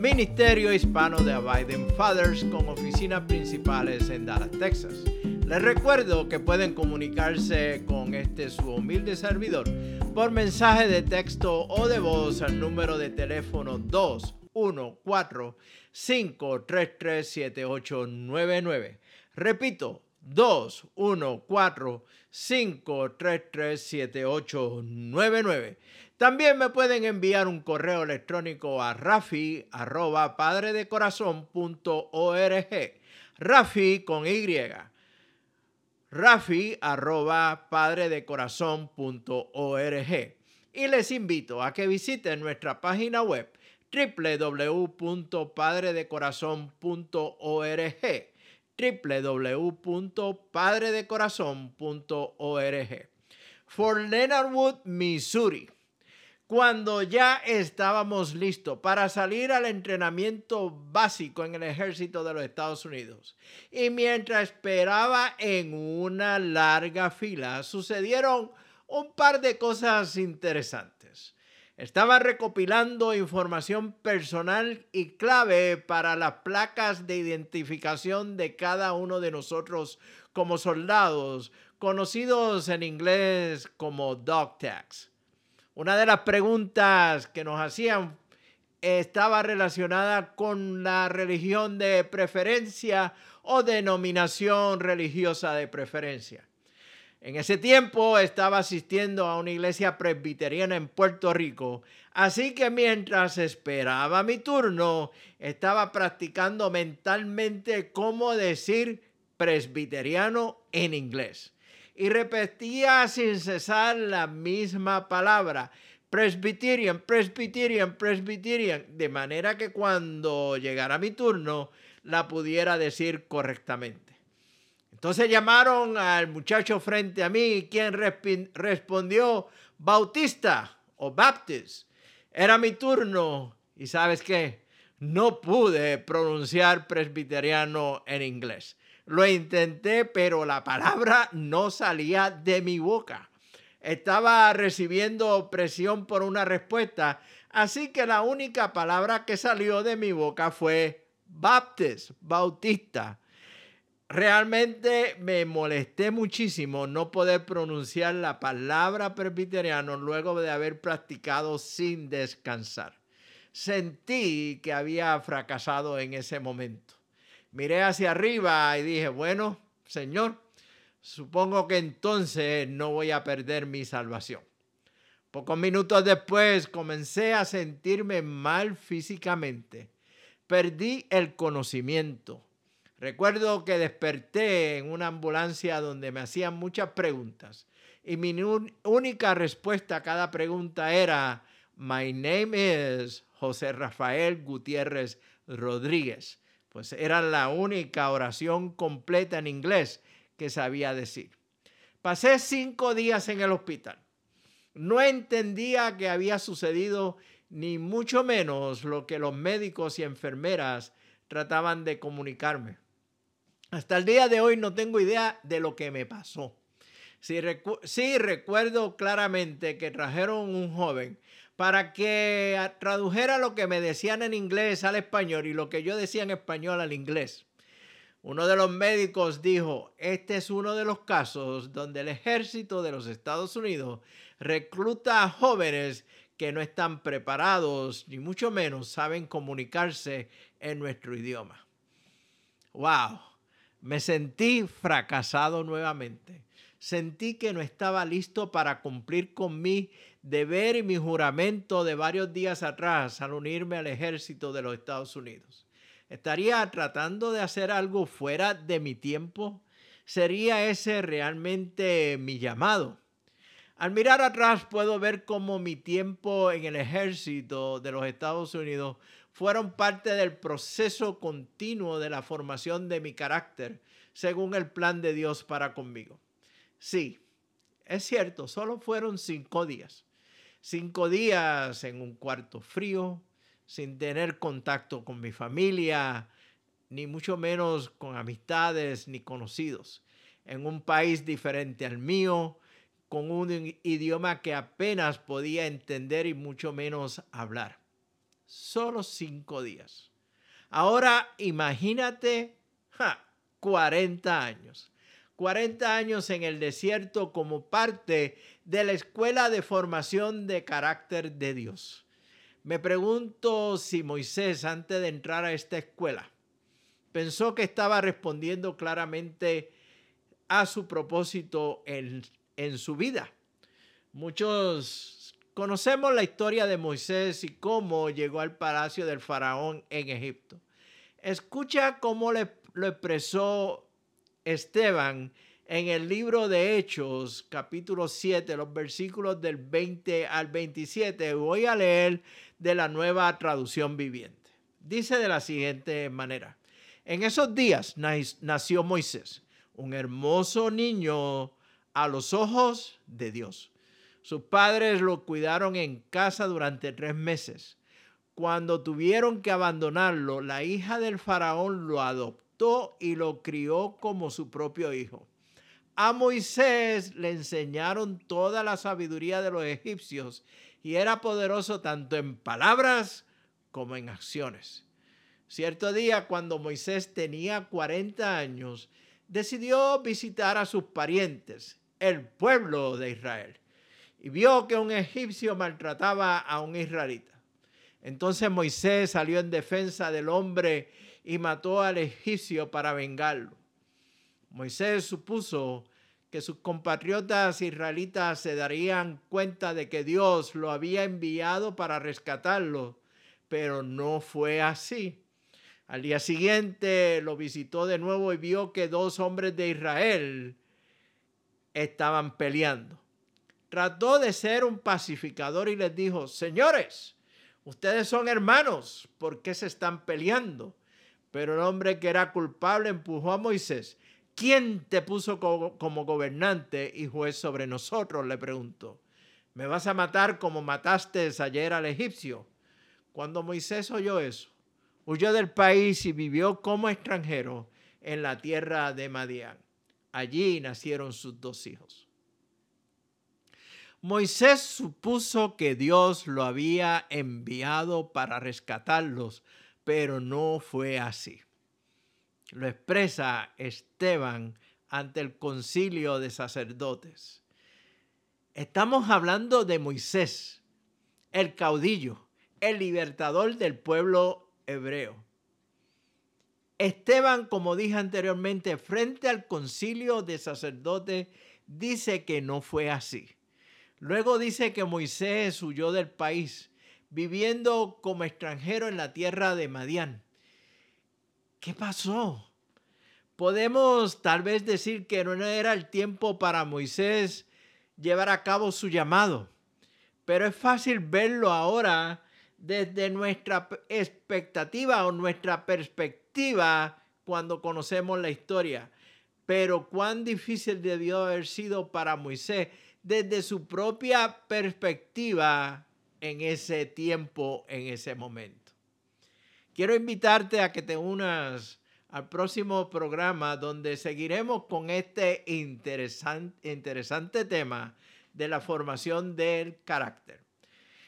Ministerio Hispano de Abiding Fathers con oficinas principales en Dallas, Texas. Les recuerdo que pueden comunicarse con este su humilde servidor por mensaje de texto o de voz al número de teléfono 214-533-7899. Repito, 214-533-7899. También me pueden enviar un correo electrónico a rafi arroba padredecorazón.org. Rafi con Y. Rafi arroba padredecorazón.org. Y les invito a que visiten nuestra página web www.padredecorazón.org www.padredecorazon.org. For Leonard Wood, Missouri. Cuando ya estábamos listos para salir al entrenamiento básico en el ejército de los Estados Unidos y mientras esperaba en una larga fila, sucedieron un par de cosas interesantes. Estaba recopilando información personal y clave para las placas de identificación de cada uno de nosotros como soldados, conocidos en inglés como dog tags. Una de las preguntas que nos hacían estaba relacionada con la religión de preferencia o denominación religiosa de preferencia. En ese tiempo estaba asistiendo a una iglesia presbiteriana en Puerto Rico, así que mientras esperaba mi turno, estaba practicando mentalmente cómo decir presbiteriano en inglés. Y repetía sin cesar la misma palabra, Presbyterian, Presbyterian, Presbyterian, de manera que cuando llegara mi turno la pudiera decir correctamente. Entonces llamaron al muchacho frente a mí, quien respondió Bautista o Baptist. Era mi turno y sabes qué, no pude pronunciar presbiteriano en inglés. Lo intenté, pero la palabra no salía de mi boca. Estaba recibiendo presión por una respuesta, así que la única palabra que salió de mi boca fue Baptist, Bautista realmente me molesté muchísimo no poder pronunciar la palabra presbiteriano luego de haber practicado sin descansar. Sentí que había fracasado en ese momento. Miré hacia arriba y dije, bueno, Señor, supongo que entonces no voy a perder mi salvación. Pocos minutos después comencé a sentirme mal físicamente. Perdí el conocimiento Recuerdo que desperté en una ambulancia donde me hacían muchas preguntas y mi única respuesta a cada pregunta era, My name is José Rafael Gutiérrez Rodríguez. Pues era la única oración completa en inglés que sabía decir. Pasé cinco días en el hospital. No entendía qué había sucedido, ni mucho menos lo que los médicos y enfermeras trataban de comunicarme. Hasta el día de hoy no tengo idea de lo que me pasó. Sí, recuerdo claramente que trajeron un joven para que tradujera lo que me decían en inglés al español y lo que yo decía en español al inglés. Uno de los médicos dijo, este es uno de los casos donde el ejército de los Estados Unidos recluta a jóvenes que no están preparados, ni mucho menos saben comunicarse en nuestro idioma. ¡Wow! Me sentí fracasado nuevamente. Sentí que no estaba listo para cumplir con mi deber y mi juramento de varios días atrás al unirme al ejército de los Estados Unidos. ¿Estaría tratando de hacer algo fuera de mi tiempo? ¿Sería ese realmente mi llamado? Al mirar atrás puedo ver cómo mi tiempo en el ejército de los Estados Unidos fueron parte del proceso continuo de la formación de mi carácter según el plan de Dios para conmigo. Sí, es cierto, solo fueron cinco días. Cinco días en un cuarto frío, sin tener contacto con mi familia, ni mucho menos con amistades ni conocidos, en un país diferente al mío, con un idioma que apenas podía entender y mucho menos hablar. Solo cinco días. Ahora imagínate 40 años. 40 años en el desierto como parte de la escuela de formación de carácter de Dios. Me pregunto si Moisés, antes de entrar a esta escuela, pensó que estaba respondiendo claramente a su propósito en, en su vida. Muchos conocemos la historia de Moisés y cómo llegó al palacio del faraón en Egipto. Escucha cómo le, lo expresó Esteban en el libro de Hechos, capítulo 7, los versículos del 20 al 27. Voy a leer de la nueva traducción viviente. Dice de la siguiente manera. En esos días nació Moisés, un hermoso niño a los ojos de Dios. Sus padres lo cuidaron en casa durante tres meses. Cuando tuvieron que abandonarlo, la hija del faraón lo adoptó y lo crió como su propio hijo. A Moisés le enseñaron toda la sabiduría de los egipcios y era poderoso tanto en palabras como en acciones. Cierto día, cuando Moisés tenía 40 años, decidió visitar a sus parientes, el pueblo de Israel, y vio que un egipcio maltrataba a un israelita. Entonces Moisés salió en defensa del hombre y mató al egipcio para vengarlo. Moisés supuso que sus compatriotas israelitas se darían cuenta de que Dios lo había enviado para rescatarlo, pero no fue así. Al día siguiente lo visitó de nuevo y vio que dos hombres de Israel estaban peleando. Trató de ser un pacificador y les dijo, señores, ustedes son hermanos, ¿por qué se están peleando? Pero el hombre que era culpable empujó a Moisés. ¿Quién te puso como gobernante y juez sobre nosotros? le preguntó. ¿Me vas a matar como mataste ayer al egipcio? Cuando Moisés oyó eso, huyó del país y vivió como extranjero en la tierra de Madián. Allí nacieron sus dos hijos. Moisés supuso que Dios lo había enviado para rescatarlos, pero no fue así. Lo expresa Esteban ante el concilio de sacerdotes. Estamos hablando de Moisés, el caudillo, el libertador del pueblo hebreo. Esteban, como dije anteriormente, frente al concilio de sacerdotes, dice que no fue así. Luego dice que Moisés huyó del país, viviendo como extranjero en la tierra de Madián. ¿Qué pasó? Podemos tal vez decir que no era el tiempo para Moisés llevar a cabo su llamado, pero es fácil verlo ahora desde nuestra expectativa o nuestra perspectiva cuando conocemos la historia. Pero cuán difícil debió haber sido para Moisés desde su propia perspectiva en ese tiempo, en ese momento. Quiero invitarte a que te unas al próximo programa donde seguiremos con este interesante, tema de la formación del carácter.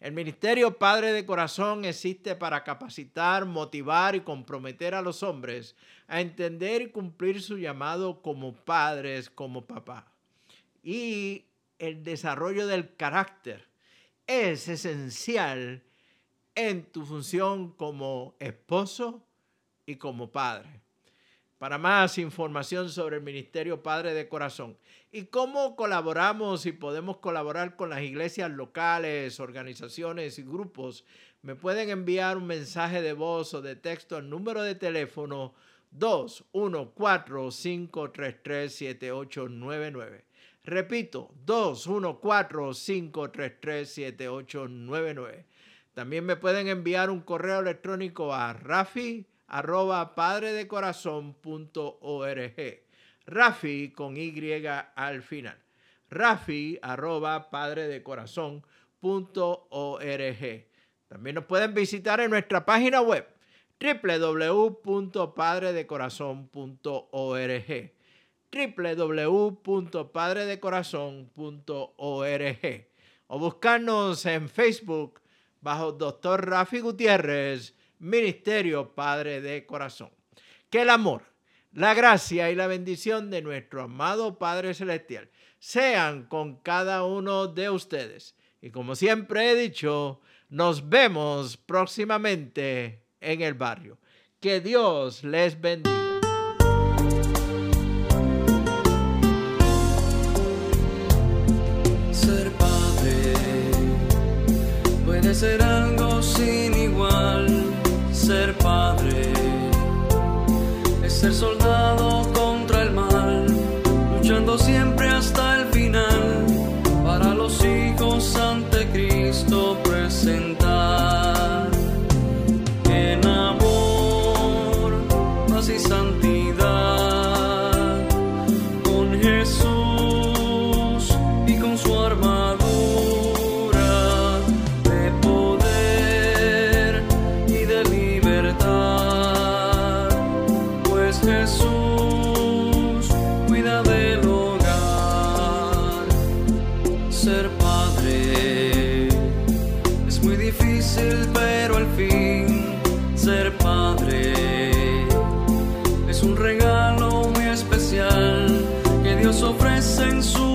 El Ministerio Padre de Corazón existe para capacitar, motivar y comprometer a los hombres a entender y cumplir su llamado como padres, como papá. Y el desarrollo del carácter es esencial en tu función como esposo y como padre. Para más información sobre el Ministerio Padre de Corazón y cómo colaboramos y podemos colaborar con las iglesias locales, organizaciones y grupos, me pueden enviar un mensaje de voz o de texto al número de teléfono 214-533-7899. Repito, 214-533-7899. También me pueden enviar un correo electrónico a rafi arroba padredecorazon.org. Rafi con Y al final. Rafi arroba padredecorazon.org. También nos pueden visitar en nuestra página web www.padredecorazon.org www.padredecorazon.org o buscarnos en Facebook bajo Doctor Rafi Gutiérrez, Ministerio Padre de Corazón. Que el amor, la gracia y la bendición de nuestro amado Padre Celestial sean con cada uno de ustedes. Y como siempre he dicho, nos vemos próximamente en el barrio. Que Dios les bendiga. Ser padre puede ser algo sin igual. Ser padre es ser soldado contra el mal, luchando siempre hasta el final para los hijos ante Cristo presentar. Que Dios